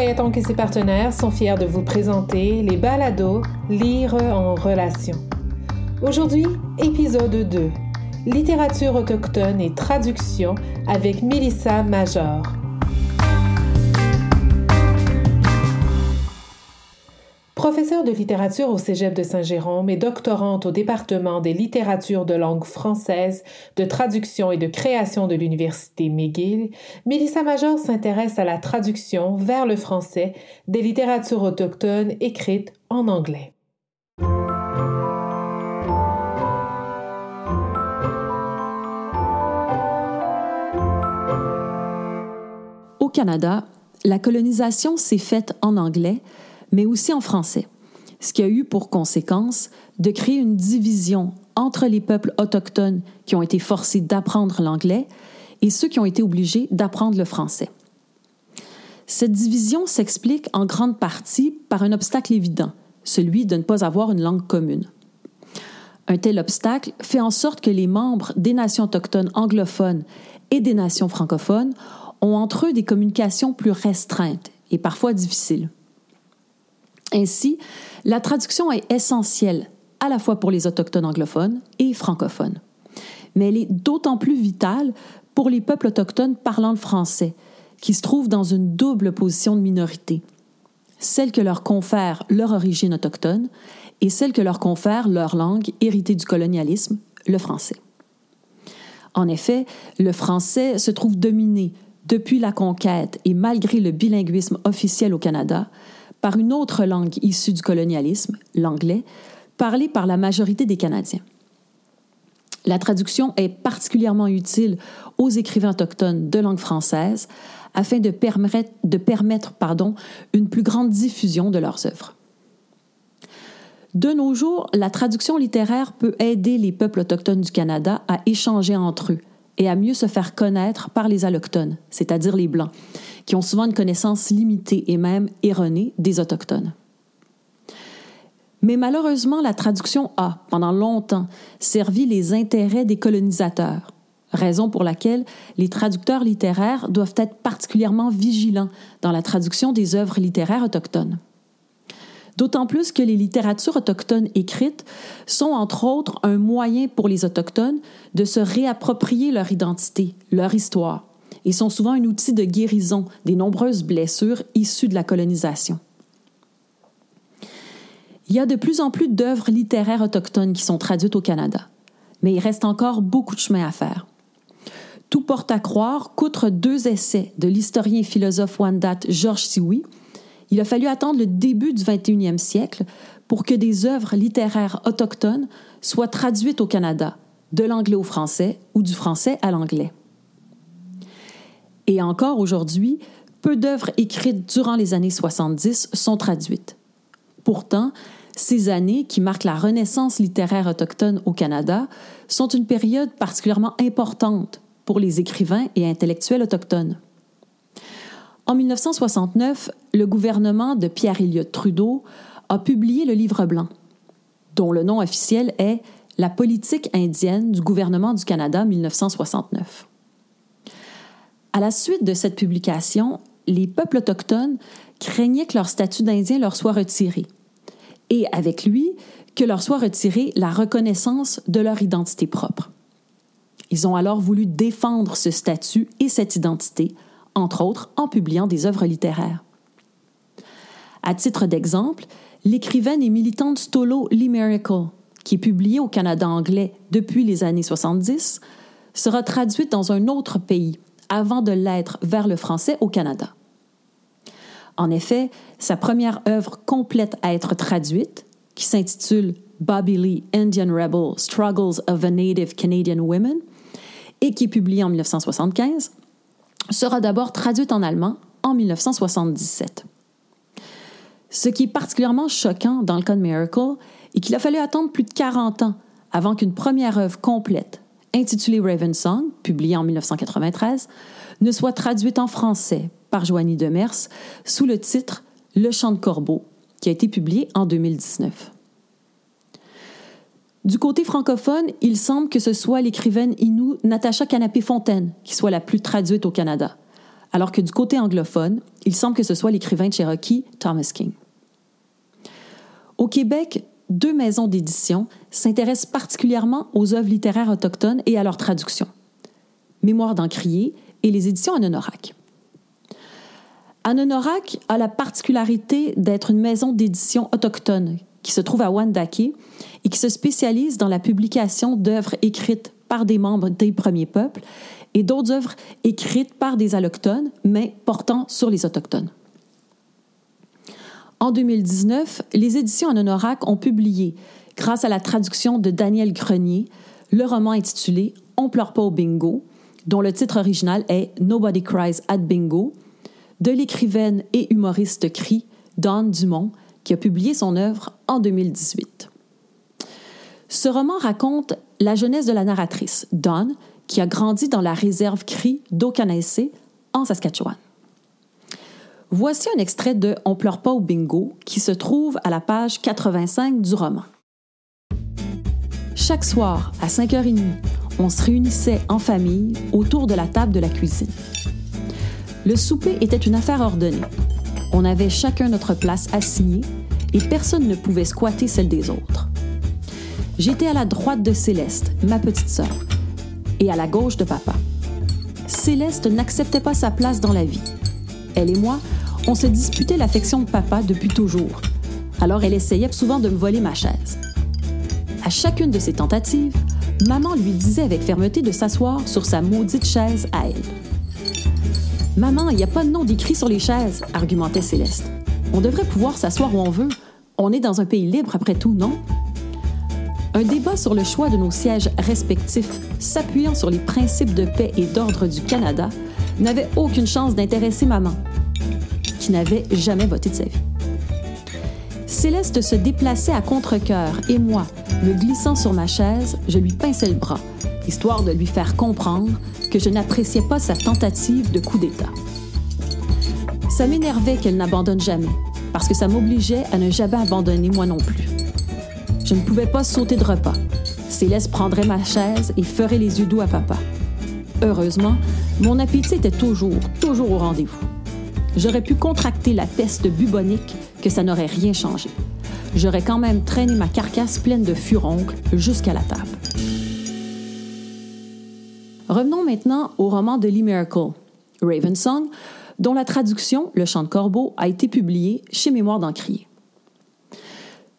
Voyaton et ses partenaires sont fiers de vous présenter les balados Lire en relation. Aujourd'hui, épisode 2 Littérature autochtone et traduction avec Mélissa Major. Professeure de littérature au Cégep de Saint-Jérôme et doctorante au département des littératures de langue française, de traduction et de création de l'Université McGill, Mélissa Major s'intéresse à la traduction vers le français des littératures autochtones écrites en anglais. Au Canada, la colonisation s'est faite en anglais, mais aussi en français, ce qui a eu pour conséquence de créer une division entre les peuples autochtones qui ont été forcés d'apprendre l'anglais et ceux qui ont été obligés d'apprendre le français. Cette division s'explique en grande partie par un obstacle évident, celui de ne pas avoir une langue commune. Un tel obstacle fait en sorte que les membres des nations autochtones anglophones et des nations francophones ont entre eux des communications plus restreintes et parfois difficiles. Ainsi, la traduction est essentielle à la fois pour les autochtones anglophones et francophones. Mais elle est d'autant plus vitale pour les peuples autochtones parlant le français, qui se trouvent dans une double position de minorité, celle que leur confère leur origine autochtone et celle que leur confère leur langue héritée du colonialisme, le français. En effet, le français se trouve dominé depuis la conquête et malgré le bilinguisme officiel au Canada par une autre langue issue du colonialisme, l'anglais, parlée par la majorité des Canadiens. La traduction est particulièrement utile aux écrivains autochtones de langue française afin de permettre, une plus grande diffusion de leurs œuvres. De nos jours, la traduction littéraire peut aider les peuples autochtones du Canada à échanger entre eux et à mieux se faire connaître par les allochtones, c'est-à-dire les Blancs, qui ont souvent une connaissance limitée et même erronée des Autochtones. Mais malheureusement, la traduction a, pendant longtemps, servi les intérêts des colonisateurs, raison pour laquelle les traducteurs littéraires doivent être particulièrement vigilants dans la traduction des œuvres littéraires autochtones. D'autant plus que les littératures autochtones écrites sont, entre autres, un moyen pour les Autochtones de se réapproprier leur identité, leur histoire, et sont souvent un outil de guérison des nombreuses blessures issues de la colonisation. Il y a de plus en plus d'œuvres littéraires autochtones qui sont traduites au Canada, mais il reste encore beaucoup de chemin à faire. Tout porte à croire qu'outre deux essais de l'historien et philosophe Wendat Georges Sioui, il a fallu attendre le début du 21e siècle pour que des œuvres littéraires autochtones soient traduites au Canada, de l'anglais au français ou du français à l'anglais. Et encore aujourd'hui, peu d'œuvres écrites durant les années 70 sont traduites. Pourtant, ces années, qui marquent la renaissance littéraire autochtone au Canada, sont une période particulièrement importante pour les écrivains et intellectuels autochtones. En 1969, le gouvernement de Pierre Elliott Trudeau a publié le Livre blanc, dont le nom officiel est La politique indienne du gouvernement du Canada 1969. À la suite de cette publication, les peuples autochtones craignaient que leur statut d'Indien leur soit retiré, et avec lui, que leur soit retirée la reconnaissance de leur identité propre. Ils ont alors voulu défendre ce statut et cette identité, entre autres en publiant des œuvres littéraires. À titre d'exemple, l'écrivaine et militante Stolo Lee qui est publiée au Canada anglais depuis les années 70, sera traduite dans un autre pays, avant de l'être vers le français au Canada. En effet, sa première œuvre complète à être traduite, qui s'intitule Bobby Lee, Indian Rebel, Struggles of a Native Canadian Woman, et qui est publiée en 1975, sera d'abord traduite en allemand en 1977. Ce qui est particulièrement choquant dans le cas Miracle est qu'il a fallu attendre plus de 40 ans avant qu'une première œuvre complète, intitulée Raven Song, publiée en 1993, ne soit traduite en français par Joanie Demers sous le titre Le chant de corbeau, qui a été publié en 2019. Du côté francophone, il semble que ce soit l'écrivaine Inou Natacha Canapé-Fontaine qui soit la plus traduite au Canada, alors que du côté anglophone, il semble que ce soit l'écrivain Cherokee Thomas King. Au Québec, deux maisons d'édition s'intéressent particulièrement aux œuvres littéraires autochtones et à leur traduction. Mémoire d'Encrier et les éditions Anonorak. Anonorak a la particularité d'être une maison d'édition autochtone qui se trouve à Wandake et qui se spécialise dans la publication d'œuvres écrites par des membres des premiers peuples et d'autres œuvres écrites par des allochtones, mais portant sur les autochtones. En 2019, les éditions Anonorak ont publié, grâce à la traduction de Daniel Grenier, le roman intitulé On pleure pas au bingo, dont le titre original est Nobody Cries at Bingo, de l'écrivaine et humoriste cri Dawn Dumont, qui a publié son œuvre en 2018. Ce roman raconte la jeunesse de la narratrice, Dawn, qui a grandi dans la réserve cri d'Okanese, en Saskatchewan. Voici un extrait de On pleure pas au bingo qui se trouve à la page 85 du roman. Chaque soir, à 5h30, on se réunissait en famille autour de la table de la cuisine. Le souper était une affaire ordonnée. On avait chacun notre place assignée et personne ne pouvait squatter celle des autres. J'étais à la droite de Céleste, ma petite sœur, et à la gauche de papa. Céleste n'acceptait pas sa place dans la vie. Elle et moi, on se disputait l'affection de papa depuis toujours. Alors elle essayait souvent de me voler ma chaise. À chacune de ses tentatives, maman lui disait avec fermeté de s'asseoir sur sa maudite chaise à elle. Maman, il n'y a pas de nom d'écrit sur les chaises, argumentait Céleste. On devrait pouvoir s'asseoir où on veut. On est dans un pays libre après tout, non? Un débat sur le choix de nos sièges respectifs, s'appuyant sur les principes de paix et d'ordre du Canada, n'avait aucune chance d'intéresser maman, qui n'avait jamais voté de sa vie. Céleste se déplaçait à contre-cœur et moi, me glissant sur ma chaise, je lui pinçais le bras, histoire de lui faire comprendre que je n'appréciais pas sa tentative de coup d'État. Ça m'énervait qu'elle n'abandonne jamais, parce que ça m'obligeait à ne jamais abandonner moi non plus. Je ne pouvais pas sauter de repas. Céleste prendrait ma chaise et ferait les yeux doux à papa. Heureusement, mon appétit était toujours, toujours au rendez-vous. J'aurais pu contracter la peste bubonique que ça n'aurait rien changé. J'aurais quand même traîné ma carcasse pleine de furoncles jusqu'à la table. Revenons maintenant au roman de Lee Miracle, Raven Song, dont la traduction, Le chant de corbeau, a été publiée chez Mémoire d'Encrier.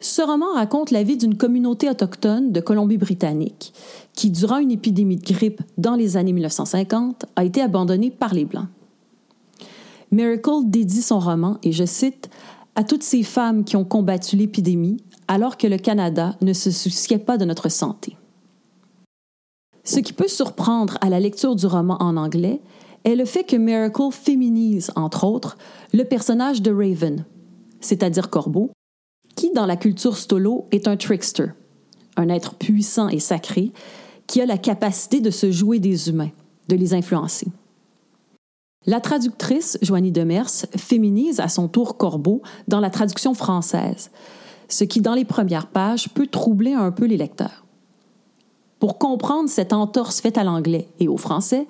Ce roman raconte la vie d'une communauté autochtone de Colombie-Britannique qui, durant une épidémie de grippe dans les années 1950, a été abandonnée par les Blancs. Miracle dédie son roman, et je cite, à toutes ces femmes qui ont combattu l'épidémie alors que le Canada ne se souciait pas de notre santé. Ce qui peut surprendre à la lecture du roman en anglais est le fait que Miracle féminise, entre autres, le personnage de Raven, c'est-à-dire Corbeau, qui, dans la culture stolo, est un trickster, un être puissant et sacré qui a la capacité de se jouer des humains, de les influencer. La traductrice, Joanie Demers, féminise à son tour Corbeau dans la traduction française, ce qui, dans les premières pages, peut troubler un peu les lecteurs. Pour comprendre cette entorse faite à l'anglais et au français,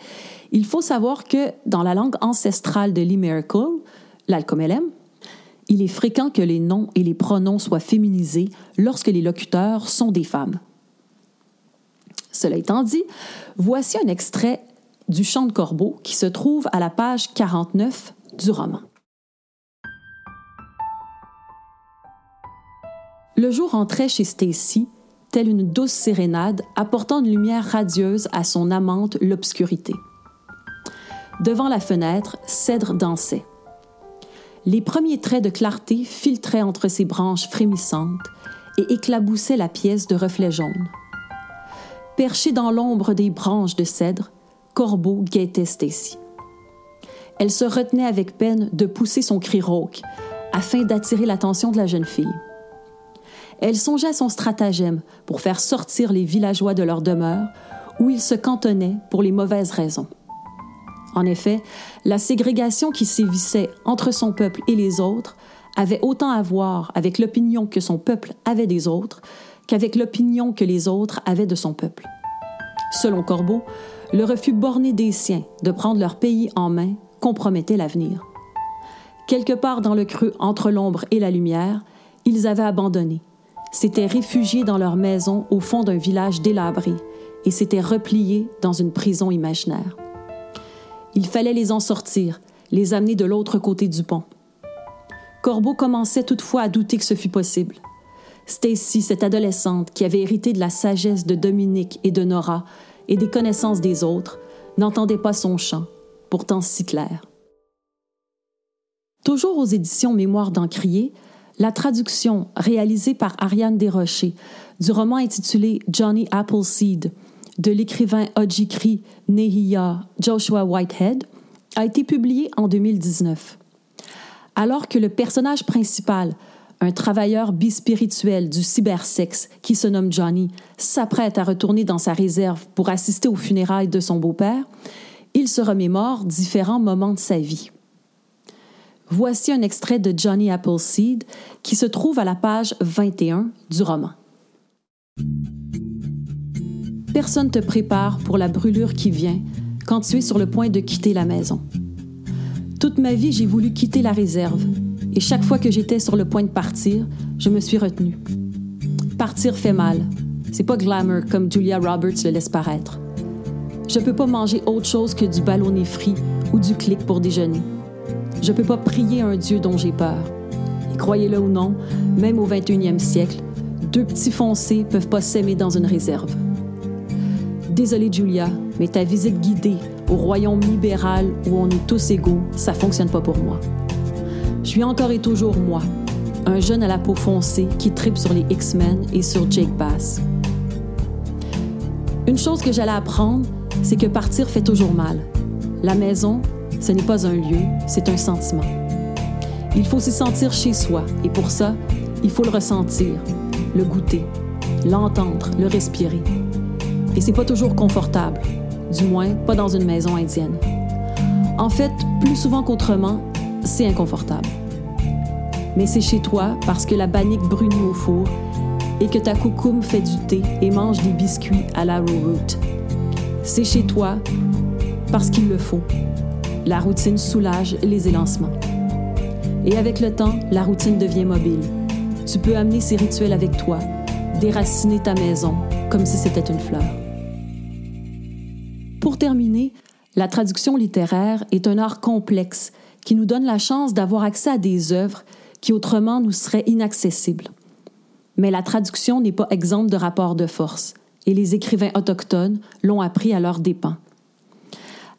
il faut savoir que dans la langue ancestrale de Lee Miracle, l'alcomelem, il est fréquent que les noms et les pronoms soient féminisés lorsque les locuteurs sont des femmes. Cela étant dit, voici un extrait du chant de corbeau qui se trouve à la page 49 du roman. Le jour entrait chez Stacy, une douce sérénade apportant une lumière radieuse à son amante l'obscurité. Devant la fenêtre, Cèdre dansait. Les premiers traits de clarté filtraient entre ses branches frémissantes et éclaboussaient la pièce de reflets jaunes. Perché dans l'ombre des branches de cèdre, Corbeau guettait Stacy. Elle se retenait avec peine de pousser son cri rauque afin d'attirer l'attention de la jeune fille. Elle songeait à son stratagème pour faire sortir les villageois de leur demeure où ils se cantonnaient pour les mauvaises raisons. En effet, la ségrégation qui sévissait entre son peuple et les autres avait autant à voir avec l'opinion que son peuple avait des autres qu'avec l'opinion que les autres avaient de son peuple. Selon Corbeau, le refus borné des siens de prendre leur pays en main compromettait l'avenir. Quelque part dans le creux entre l'ombre et la lumière, ils avaient abandonné, s'étaient réfugiés dans leur maison au fond d'un village délabré et s'étaient repliés dans une prison imaginaire. Il fallait les en sortir, les amener de l'autre côté du pont. Corbeau commençait toutefois à douter que ce fût possible. Stacy, cette adolescente qui avait hérité de la sagesse de Dominique et de Nora et des connaissances des autres, n'entendait pas son chant, pourtant si clair. Toujours aux éditions Mémoire d'Encrier, la traduction réalisée par Ariane Desrochers du roman intitulé Johnny Appleseed de l'écrivain Ojikri Nehia Joshua Whitehead a été publiée en 2019. Alors que le personnage principal, un travailleur bispirituel du cybersexe qui se nomme Johnny, s'apprête à retourner dans sa réserve pour assister aux funérailles de son beau-père, il se remémore différents moments de sa vie. Voici un extrait de Johnny Appleseed qui se trouve à la page 21 du roman. Personne te prépare pour la brûlure qui vient quand tu es sur le point de quitter la maison. Toute ma vie, j'ai voulu quitter la réserve, et chaque fois que j'étais sur le point de partir, je me suis retenue. Partir fait mal. C'est pas glamour comme Julia Roberts le laisse paraître. Je peux pas manger autre chose que du ballonné frit ou du clic pour déjeuner. Je peux pas prier un Dieu dont j'ai peur. Et croyez-le ou non, même au 21e siècle, deux petits foncés peuvent pas s'aimer dans une réserve. Désolée Julia, mais ta visite guidée au royaume libéral où on est tous égaux, ça fonctionne pas pour moi. Je suis encore et toujours moi, un jeune à la peau foncée qui tripe sur les X-Men et sur Jake Bass. Une chose que j'allais apprendre, c'est que partir fait toujours mal. La maison, ce n'est pas un lieu, c'est un sentiment. Il faut s'y sentir chez soi, et pour ça, il faut le ressentir, le goûter, l'entendre, le respirer. Et c'est pas toujours confortable, du moins pas dans une maison indienne. En fait, plus souvent qu'autrement, c'est inconfortable. Mais c'est chez toi parce que la bannique brunit au four et que ta coucoume fait du thé et mange des biscuits à la root. C'est chez toi parce qu'il le faut. La routine soulage les élancements. Et avec le temps, la routine devient mobile. Tu peux amener ces rituels avec toi, déraciner ta maison comme si c'était une fleur. Pour terminer, la traduction littéraire est un art complexe qui nous donne la chance d'avoir accès à des œuvres qui autrement nous seraient inaccessibles. Mais la traduction n'est pas exempte de rapports de force, et les écrivains autochtones l'ont appris à leurs dépens.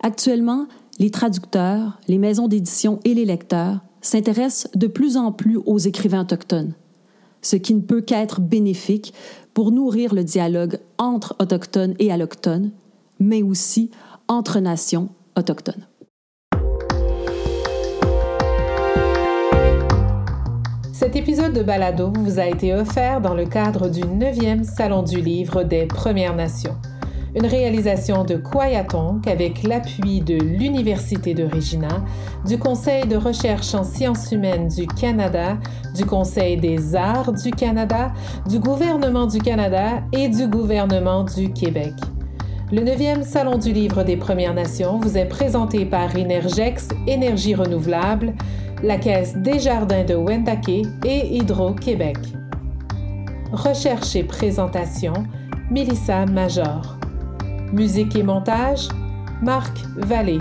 Actuellement, les traducteurs, les maisons d'édition et les lecteurs s'intéressent de plus en plus aux écrivains autochtones, ce qui ne peut qu'être bénéfique pour nourrir le dialogue entre autochtones et allochtones, mais aussi entre nations autochtones. Cet épisode de Balado vous a été offert dans le cadre du 9e Salon du Livre des Premières Nations une réalisation de Kwayatonk avec l'appui de l'Université de Regina, du Conseil de recherche en sciences humaines du Canada, du Conseil des arts du Canada, du gouvernement du Canada et du gouvernement du Québec. Le 9e Salon du Livre des Premières Nations vous est présenté par Inergex Énergie Renouvelable, la Caisse des Jardins de Wendake et Hydro-Québec. Recherche et présentation, Mélissa Major. Musique et montage, Marc Vallée.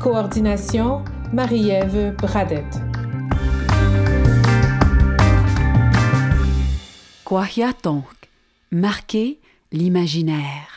Coordination, Marie-Ève Bradette. Kwahiatonk, marquer l'imaginaire.